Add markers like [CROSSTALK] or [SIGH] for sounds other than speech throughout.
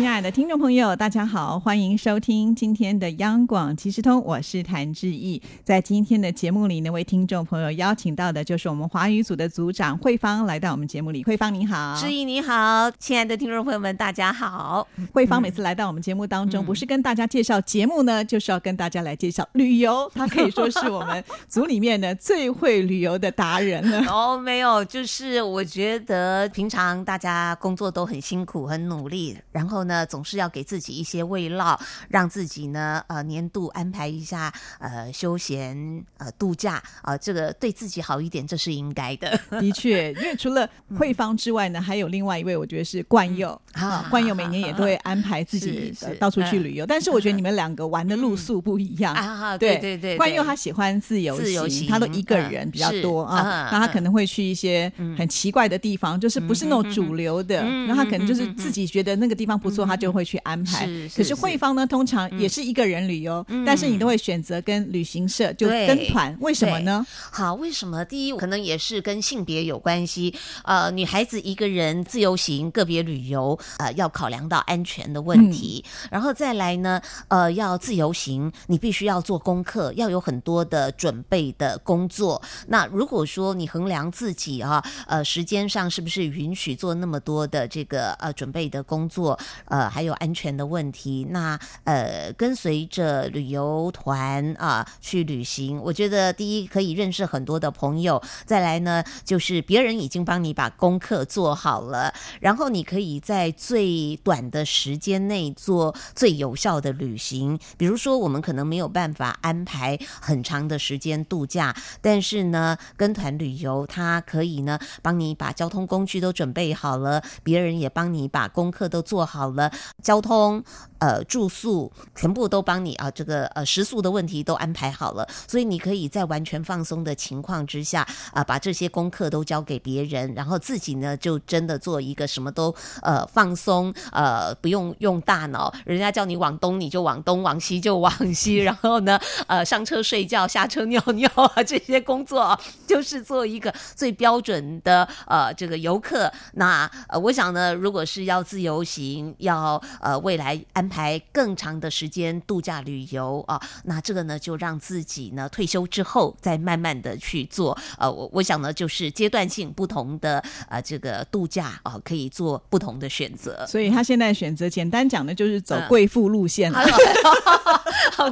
亲爱的听众朋友，大家好，欢迎收听今天的央广即时通，我是谭志毅。在今天的节目里呢，为听众朋友邀请到的就是我们华语组的组长慧芳来到我们节目里。慧芳你好，志毅你好，亲爱的听众朋友们，大家好。慧芳每次来到我们节目当中，不是跟大家介绍节目呢，就是要跟大家来介绍旅游。[LAUGHS] 她可以说是我们组里面呢最会旅游的达人了。[LAUGHS] 哦，没有，就是我觉得平常大家工作都很辛苦、很努力，然后呢。总是要给自己一些慰劳，让自己呢，呃，年度安排一下，呃，休闲，呃，度假，啊，这个对自己好一点，这是应该的。的确，因为除了慧芳之外呢，还有另外一位，我觉得是冠佑啊。冠佑每年也都会 [LAUGHS] 安排自己到处去旅游，但是我觉得你们两个玩的路数不一样啊。对对对，冠佑他喜欢自由行，他都一个人比较多啊，那他可能会去一些很奇怪的地方，就是不是那种主流的，那他可能就是自己觉得那个地方不错。他就会去安排，可是慧芳呢，通常也是一个人旅游，但是你都会选择跟旅行社就跟团，为什么呢？好，为什么？第一，可能也是跟性别有关系。呃，女孩子一个人自由行、个别旅游，呃，要考量到安全的问题。然后再来呢，呃，要自由行，你必须要做功课，要有很多的准备的工作。那如果说你衡量自己啊，呃，时间上是不是允许做那么多的这个呃准备的工作？呃，还有安全的问题。那呃，跟随着旅游团啊去旅行，我觉得第一可以认识很多的朋友。再来呢，就是别人已经帮你把功课做好了，然后你可以在最短的时间内做最有效的旅行。比如说，我们可能没有办法安排很长的时间度假，但是呢，跟团旅游，它可以呢帮你把交通工具都准备好了，别人也帮你把功课都做好。了交通。呃，住宿全部都帮你啊，这个呃食宿的问题都安排好了，所以你可以在完全放松的情况之下啊，把这些功课都交给别人，然后自己呢就真的做一个什么都呃放松呃不用用大脑，人家叫你往东你就往东，往西就往西，然后呢呃上车睡觉，下车尿尿啊 [LAUGHS] 这些工作就是做一个最标准的呃这个游客。那呃我想呢，如果是要自由行，要呃未来安。排更长的时间度假旅游啊，那这个呢就让自己呢退休之后再慢慢的去做。呃，我我想呢就是阶段性不同的呃这个度假啊，可以做不同的选择。所以他现在选择简单讲的就是走贵妇路线了。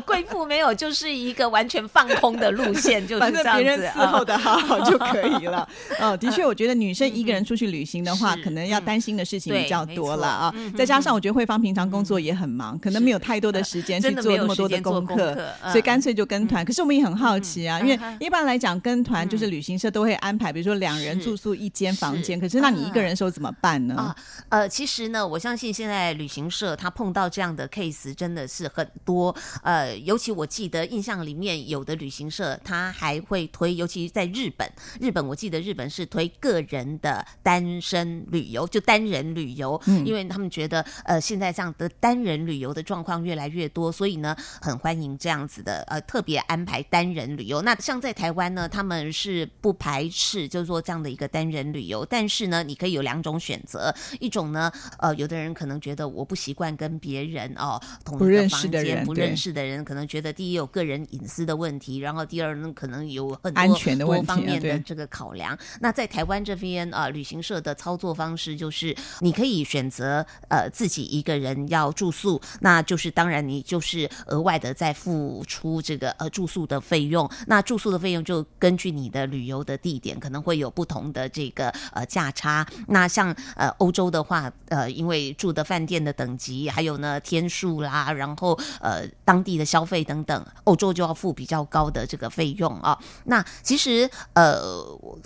贵妇没有，就是一个完全放空的路线，就是 [LAUGHS] 这样子，别人伺候的好好就可以了。[LAUGHS] 哦，的确，我觉得女生一个人出去旅行的话，可能要担心的事情比较多了啊。再加上我觉得慧芳平常工作也很。忙，可能没有太多的时间去做那么多的功课，所以干脆就跟团。可是我们也很好奇啊，因为一般来讲跟团就是旅行社都会安排，比如说两人住宿一间房间。可是那你一个人的时候怎么办呢？啊，呃，其实呢，我相信现在旅行社他碰到这样的 case 真的是很多。呃，尤其我记得印象里面有的旅行社他还会推，尤其在日本，日本我记得日本是推个人的单身旅游，就单人旅游，因为他们觉得呃现在这样的单人。旅游的状况越来越多，所以呢，很欢迎这样子的呃特别安排单人旅游。那像在台湾呢，他们是不排斥就是说这样的一个单人旅游，但是呢，你可以有两种选择，一种呢，呃，有的人可能觉得我不习惯跟别人哦同一个房间，不认识的人可能觉得第一有个人隐私的问题，然后第二呢可能有很多安全的多方面的这个考量。那在台湾这边啊，旅行社的操作方式就是你可以选择呃自己一个人要住宿。那就是当然，你就是额外的再付出这个呃住宿的费用。那住宿的费用就根据你的旅游的地点可能会有不同的这个呃价差。那像呃欧洲的话，呃因为住的饭店的等级，还有呢天数啦，然后呃当地的消费等等，欧洲就要付比较高的这个费用啊。那其实呃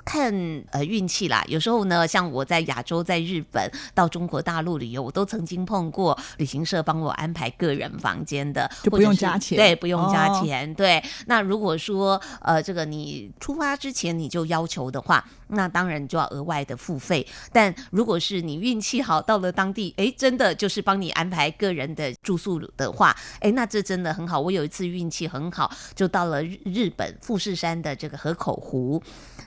看呃运气啦，有时候呢像我在亚洲，在日本到中国大陆旅游，我都曾曾经碰过旅行社帮我安排个人房间的，就不用加钱，对，不用加钱。对，那如果说呃，这个你出发之前你就要求的话，那当然就要额外的付费。但如果是你运气好，到了当地，哎，真的就是帮你安排个人的住宿的话，哎，那这真的很好。我有一次运气很好，就到了日本富士山的这个河口湖。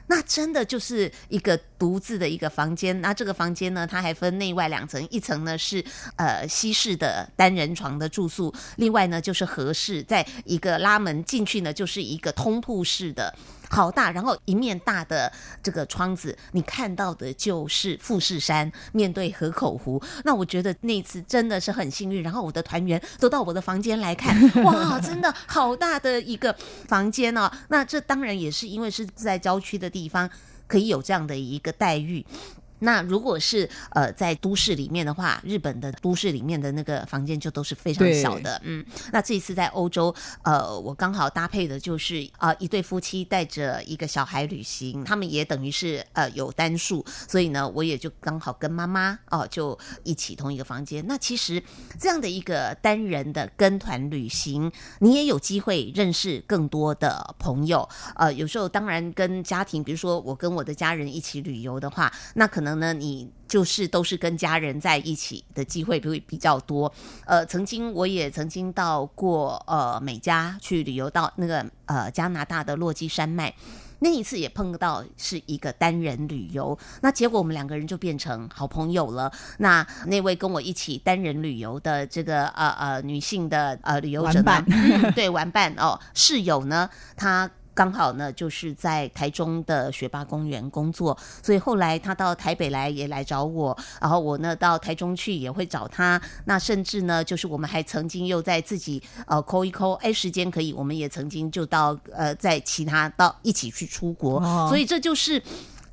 那真的就是一个独自的一个房间，那这个房间呢，它还分内外两层，一层呢是呃西式的单人床的住宿，另外呢就是合适，在一个拉门进去呢就是一个通铺式的。好大，然后一面大的这个窗子，你看到的就是富士山，面对河口湖。那我觉得那次真的是很幸运，然后我的团员都到我的房间来看，[LAUGHS] 哇，真的好大的一个房间哦。那这当然也是因为是在郊区的地方，可以有这样的一个待遇。那如果是呃在都市里面的话，日本的都市里面的那个房间就都是非常小的，嗯。那这一次在欧洲，呃，我刚好搭配的就是呃一对夫妻带着一个小孩旅行，他们也等于是呃有单数，所以呢，我也就刚好跟妈妈哦就一起同一个房间。那其实这样的一个单人的跟团旅行，你也有机会认识更多的朋友。呃，有时候当然跟家庭，比如说我跟我的家人一起旅游的话，那可能。可能呢，你就是都是跟家人在一起的机会会比较多。呃，曾经我也曾经到过呃美加去旅游，到那个呃加拿大的落基山脉，那一次也碰到是一个单人旅游，那结果我们两个人就变成好朋友了。那那位跟我一起单人旅游的这个呃呃女性的呃旅游者呢，对玩伴哦室友呢，她。刚好呢，就是在台中的学霸公园工作，所以后来他到台北来也来找我，然后我呢到台中去也会找他。那甚至呢，就是我们还曾经又在自己呃抠一抠，哎，时间可以，我们也曾经就到呃在其他到一起去出国，所以这就是。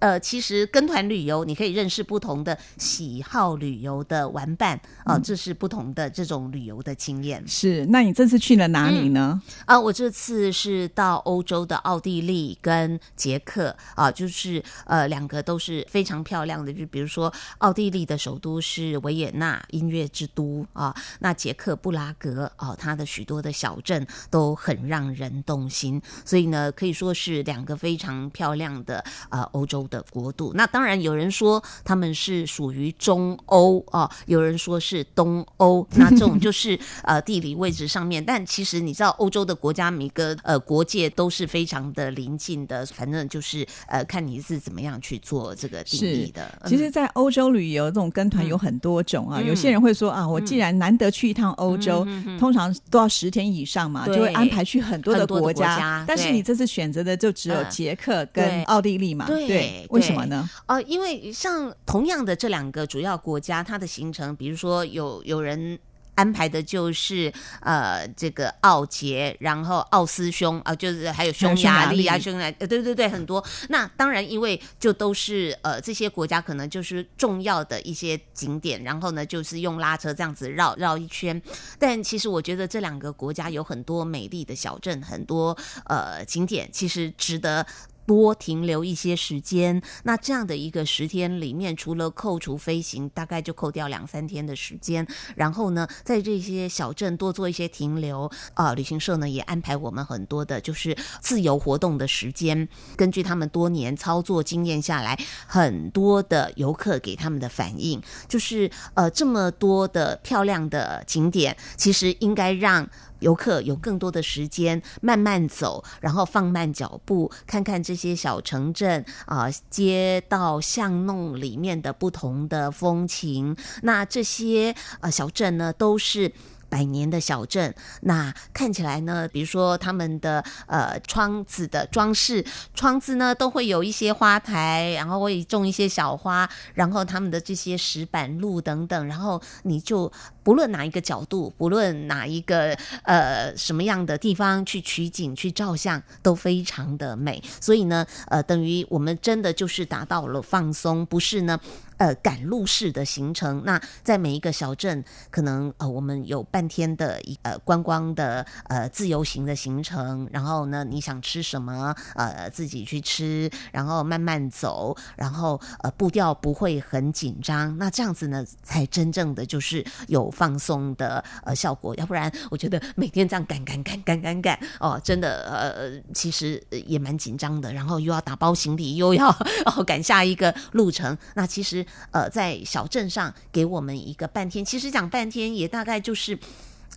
呃，其实跟团旅游，你可以认识不同的喜好旅游的玩伴啊，这是不同的这种旅游的经验。是，那你这次去了哪里呢？啊，我这次是到欧洲的奥地利跟捷克啊，就是呃两个都是非常漂亮的，就比如说奥地利的首都是维也纳，音乐之都啊，那捷克布拉格啊，它的许多的小镇都很让人动心，所以呢，可以说是两个非常漂亮的呃欧洲。的国度，那当然有人说他们是属于中欧啊，有人说是东欧，那这种就是呃地理位置上面，但其实你知道欧洲的国家每个呃国界都是非常的临近的，反正就是呃看你是怎么样去做这个定义的。其实，在欧洲旅游这种跟团有很多种啊，有些人会说啊，我既然难得去一趟欧洲，通常都要十天以上嘛，就会安排去很多的国家，但是你这次选择的就只有捷克跟奥地利嘛，对。为什么呢？呃，因为像同样的这两个主要国家，它的行程，比如说有有人。安排的就是呃这个奥捷，然后奥斯匈啊，就是还有匈牙利啊，匈牙呃对对对很多。那当然，因为就都是呃这些国家可能就是重要的一些景点，然后呢就是用拉车这样子绕绕一圈。但其实我觉得这两个国家有很多美丽的小镇，很多呃景点，其实值得。多停留一些时间，那这样的一个十天里面，除了扣除飞行，大概就扣掉两三天的时间。然后呢，在这些小镇多做一些停留。啊，旅行社呢也安排我们很多的，就是自由活动的时间。根据他们多年操作经验下来，很多的游客给他们的反应，就是呃这么多的漂亮的景点，其实应该让。游客有更多的时间慢慢走，然后放慢脚步，看看这些小城镇啊、街道巷弄里面的不同的风情。那这些呃小镇呢，都是。百年的小镇，那看起来呢，比如说他们的呃窗子的装饰，窗子呢都会有一些花台，然后会种一些小花，然后他们的这些石板路等等，然后你就不论哪一个角度，不论哪一个呃什么样的地方去取景、去照相，都非常的美。所以呢，呃，等于我们真的就是达到了放松，不是呢。呃，赶路式的行程，那在每一个小镇，可能呃，我们有半天的一呃观光的呃自由行的行程，然后呢，你想吃什么，呃，自己去吃，然后慢慢走，然后呃步调不会很紧张，那这样子呢，才真正的就是有放松的呃效果，要不然我觉得每天这样赶赶赶赶赶赶哦，真的呃其实也蛮紧张的，然后又要打包行李，又要哦赶下一个路程，那其实。呃，在小镇上给我们一个半天，其实讲半天也大概就是。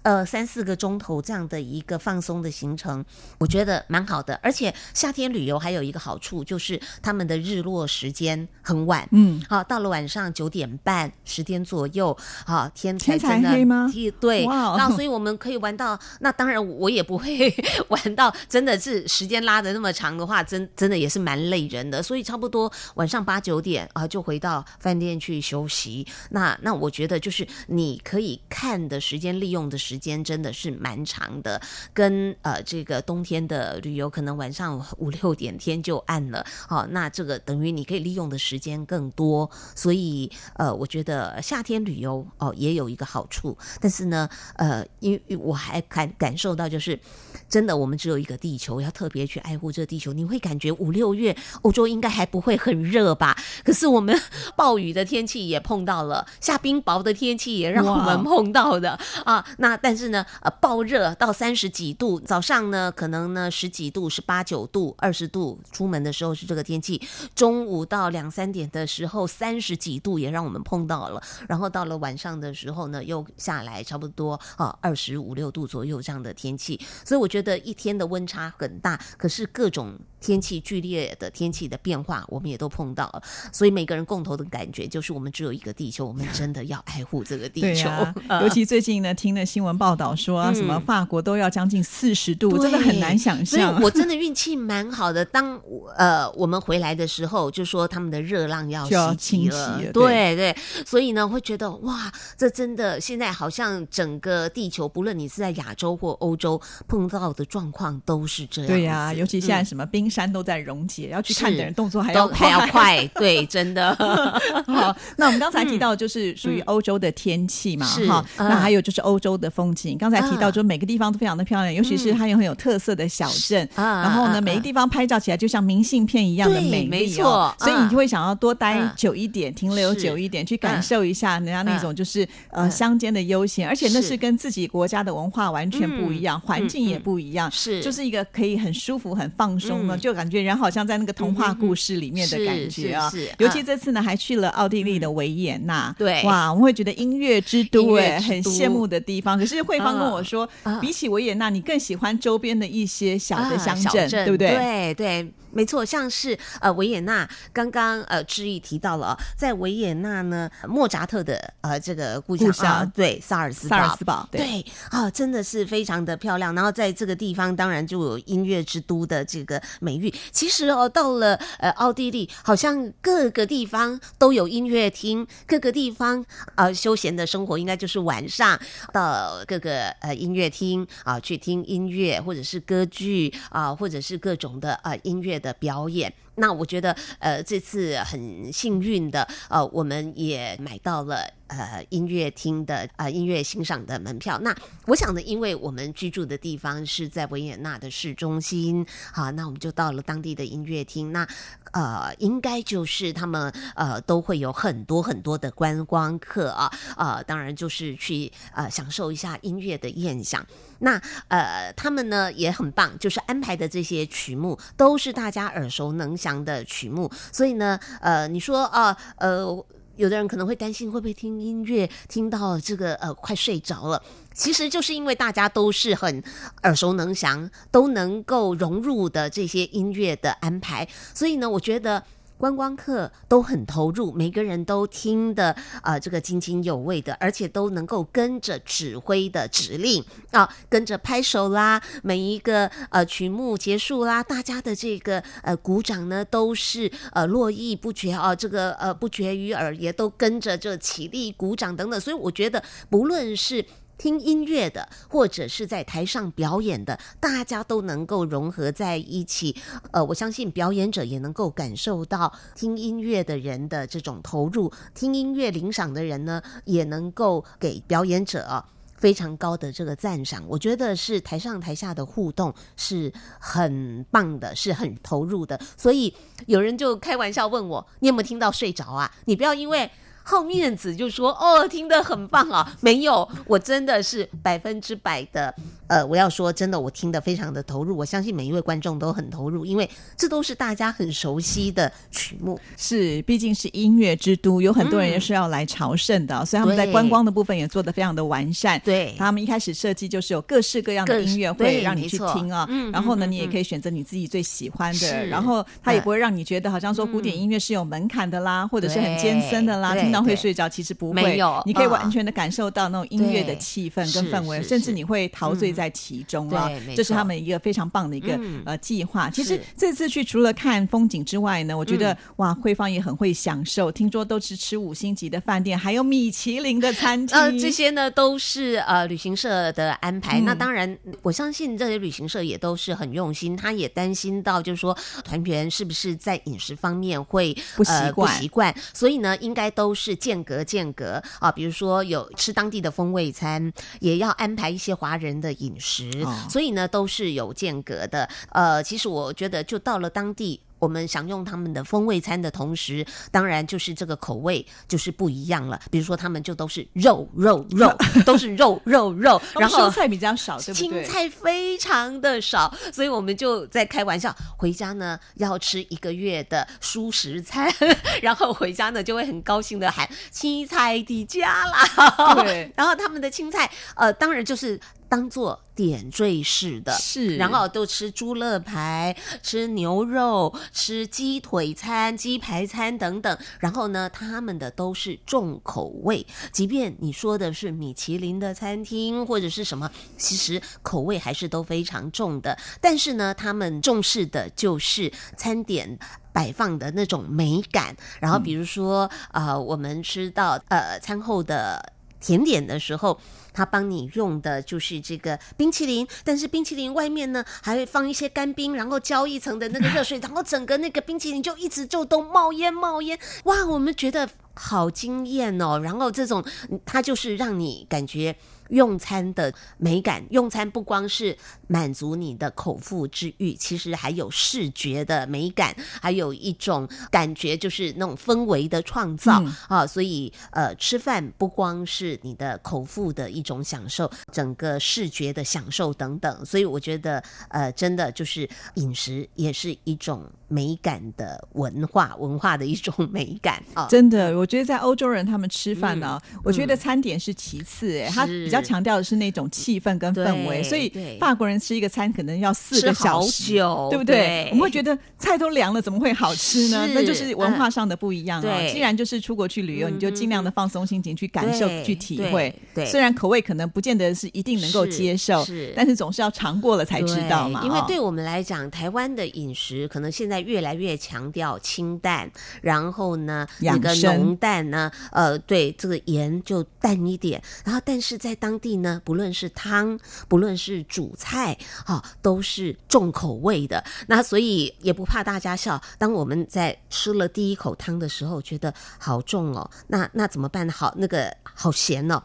呃，三四个钟头这样的一个放松的行程，我觉得蛮好的。而且夏天旅游还有一个好处，就是他们的日落时间很晚。嗯，好，到了晚上九点半、十点左右，好天才真的黑吗？对，那所以我们可以玩到。那当然，我也不会 [LAUGHS] 玩到真的是时间拉的那么长的话，真真的也是蛮累人的。所以差不多晚上八九点啊，就回到饭店去休息。那那我觉得就是你可以看的时间利用的时。时间真的是蛮长的，跟呃这个冬天的旅游，可能晚上五六点天就暗了，好，那这个等于你可以利用的时间更多，所以呃，我觉得夏天旅游哦也有一个好处，但是呢，呃，因为我还感感受到就是。真的，我们只有一个地球，要特别去爱护这个地球。你会感觉五六月欧洲应该还不会很热吧？可是我们 [LAUGHS] 暴雨的天气也碰到了，下冰雹的天气也让我们碰到的啊。那但是呢，呃，暴热到三十几度，早上呢可能呢十几度，是八九度、二十度，出门的时候是这个天气。中午到两三点的时候，三十几度也让我们碰到了。然后到了晚上的时候呢，又下来差不多啊二十五六度左右这样的天气。所以我觉得一天的温差很大，可是各种天气剧烈的天气的变化，我们也都碰到了。所以每个人共同的感觉就是，我们只有一个地球，我们真的要爱护这个地球。[LAUGHS] 尤其最近呢，听了新闻报道说，什么法国都要将近四十度，真的很难想象。我真的运气蛮好的，当呃我们回来的时候，就说他们的热浪要袭击了。对对，所以呢会觉得哇，这真的现在好像整个地球，不论你是在亚洲或欧洲碰到。的状况都是这样，对呀，尤其现在什么冰山都在溶解，要去看的人动作还要还要快，对，真的。[LAUGHS] 好，那我们刚才提到就是属于欧洲的天气嘛，哈，那还有就是欧洲的风景。刚才提到，就每个地方都非常的漂亮，尤其是它有很有特色的小镇，然后呢，每个地方拍照起来就像明信片一样的美丽，没错。所以你就会想要多待久一点，停留久一点，去感受一下人家那种就是呃乡间的悠闲，而且那是跟自己国家的文化完全不一样，环境也不一。一样是，就是一个可以很舒服、很放松的，就感觉人好像在那个童话故事里面的感觉啊。尤其这次呢，还去了奥地利的维也纳，对，哇，我们会觉得音乐之都哎，很羡慕的地方。可是慧芳跟我说，比起维也纳，你更喜欢周边的一些小的乡镇，对不对？对对。没错，像是呃维也纳，刚刚呃志毅提到了，在维也纳呢，莫扎特的呃这个故乡，对萨尔斯萨尔斯堡，对啊，真的是非常的漂亮。然后在这个地方，当然就有音乐之都的这个美誉。其实哦，到了呃奥地利，好像各个地方都有音乐厅，各个地方呃休闲的生活应该就是晚上到各个呃音乐厅啊去听音乐，或者是歌剧啊，或者是各种的呃音乐。的表演，那我觉得，呃，这次很幸运的，呃，我们也买到了呃音乐厅的呃音乐欣赏的门票。那我想呢，因为我们居住的地方是在维也纳的市中心，好，那我们就到了当地的音乐厅。那呃，应该就是他们呃都会有很多很多的观光客啊，呃，当然就是去呃享受一下音乐的宴享。那呃，他们呢也很棒，就是安排的这些曲目都是大家耳熟能详的曲目，所以呢，呃，你说啊，呃，有的人可能会担心会不会听音乐听到这个呃快睡着了，其实就是因为大家都是很耳熟能详，都能够融入的这些音乐的安排，所以呢，我觉得。观光客都很投入，每个人都听得啊这个津津有味的，而且都能够跟着指挥的指令啊，跟着拍手啦，每一个呃曲目结束啦，大家的这个呃鼓掌呢都是呃络绎不绝啊，这个呃不绝于耳，也都跟着这起立鼓掌等等，所以我觉得不论是。听音乐的，或者是在台上表演的，大家都能够融合在一起。呃，我相信表演者也能够感受到听音乐的人的这种投入，听音乐领赏的人呢，也能够给表演者非常高的这个赞赏。我觉得是台上台下的互动是很棒的，是很投入的。所以有人就开玩笑问我：“你有没有听到睡着啊？”你不要因为。好面子就说哦，听得很棒啊！没有，我真的是百分之百的。呃，我要说真的，我听得非常的投入。我相信每一位观众都很投入，因为这都是大家很熟悉的曲目。是，毕竟是音乐之都，有很多人也是要来朝圣的，所以他们在观光的部分也做得非常的完善。对，他们一开始设计就是有各式各样的音乐会让你去听啊。嗯。然后呢，你也可以选择你自己最喜欢的。然后他也不会让你觉得好像说古典音乐是有门槛的啦，或者是很艰深的啦，听到。会睡着，其实不会，你可以完全的感受到那种音乐的气氛跟氛围，甚至你会陶醉在其中啊！这是他们一个非常棒的一个呃计划。其实这次去除了看风景之外呢，我觉得哇，慧芳也很会享受。听说都是吃五星级的饭店，还有米其林的餐厅。呃，这些呢都是呃旅行社的安排。那当然，我相信这些旅行社也都是很用心，他也担心到就是说团员是不是在饮食方面会不习惯，不习惯。所以呢，应该都是。是间隔间隔啊，比如说有吃当地的风味餐，也要安排一些华人的饮食，所以呢都是有间隔的。呃，其实我觉得就到了当地。我们享用他们的风味餐的同时，当然就是这个口味就是不一样了。比如说，他们就都是肉肉肉，[LAUGHS] 都是肉肉肉，然后蔬菜比较少，对不对？青菜非常的少，所以我们就在开玩笑，回家呢要吃一个月的蔬食餐，[LAUGHS] 然后回家呢就会很高兴的喊青菜的家啦。对，[LAUGHS] 然后他们的青菜，呃，当然就是。当做点缀式的，是，然后都吃猪肋排、吃牛肉、吃鸡腿餐、鸡排餐等等。然后呢，他们的都是重口味，即便你说的是米其林的餐厅或者是什么，其实口味还是都非常重的。但是呢，他们重视的就是餐点摆放的那种美感。然后比如说，呃，我们吃到呃餐后的甜点的时候。他帮你用的就是这个冰淇淋，但是冰淇淋外面呢还会放一些干冰，然后浇一层的那个热水，[LAUGHS] 然后整个那个冰淇淋就一直就都冒烟冒烟，哇，我们觉得好惊艳哦。然后这种它就是让你感觉。用餐的美感，用餐不光是满足你的口腹之欲，其实还有视觉的美感，还有一种感觉，就是那种氛围的创造啊。所以，呃，吃饭不光是你的口腹的一种享受，整个视觉的享受等等。所以，我觉得，呃，真的就是饮食也是一种美感的文化，文化的一种美感啊。真的，我觉得在欧洲人他们吃饭呢，我觉得餐点是其次，哎，他比较。要强调的是那种气氛跟氛围，所以法国人吃一个餐可能要四个小时，对不对？我们会觉得菜都凉了，怎么会好吃呢？那就是文化上的不一样啊。既然就是出国去旅游，你就尽量的放松心情，去感受、去体会。对，虽然口味可能不见得是一定能够接受，但是总是要尝过了才知道嘛。因为对我们来讲，台湾的饮食可能现在越来越强调清淡，然后呢，那个浓淡呢，呃，对这个盐就淡一点，然后但是在当地呢，不论是汤，不论是主菜，哈，都是重口味的。那所以也不怕大家笑。当我们在吃了第一口汤的时候，觉得好重哦。那那怎么办？好，那个好咸哦。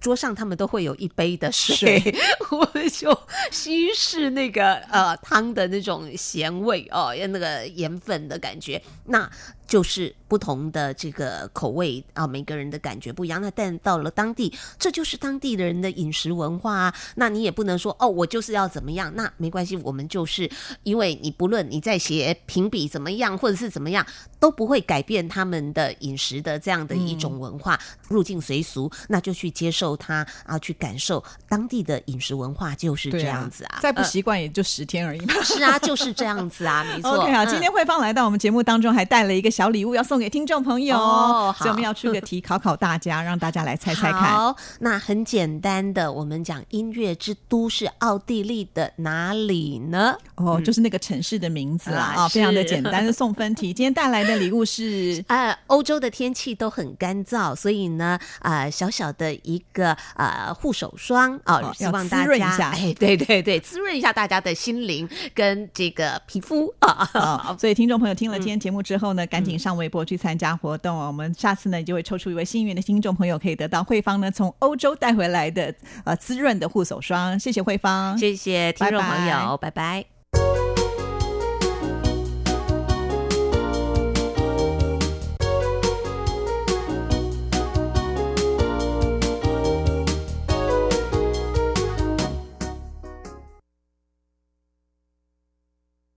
桌上他们都会有一杯的水，[LAUGHS] 我们就稀释那个呃汤的那种咸味哦，那个盐粉的感觉。那就是不同的这个口味啊，每个人的感觉不一样。那但到了当地，这就是当地的人的饮食文化啊。那你也不能说哦，我就是要怎么样？那没关系，我们就是因为你不论你在写评比怎么样，或者是怎么样，都不会改变他们的饮食的这样的一种文化，入境随俗，那就去接受它啊，去感受当地的饮食文化就是这样子啊。再不习惯也就十天而已嘛。是啊，就是这样子啊，没错。[LAUGHS] OK 啊，今天慧芳来到我们节目当中，还带了一个小礼物要送给听众朋友，所以我们要出个题考考大家，让大家来猜猜看。好，那很简单的，我们讲音乐之都是奥地利的哪里呢？哦，就是那个城市的名字啦啊，非常的简单的 [LAUGHS] 送分题。今天带来的礼物是，呃，欧洲的天气都很干燥，所以呢，啊，小小的一个呃护手霜啊，希望大家哎，对对对，滋润一下大家的心灵跟这个皮肤啊。[LAUGHS] 所以听众朋友听了今天节目之后呢，赶紧上微博去参加活动哦。我们下次呢就会抽出一位幸运的听众朋友，可以得到慧芳呢从欧洲带回来的呃滋润的护手霜。谢谢慧芳，谢谢听众朋友，拜拜。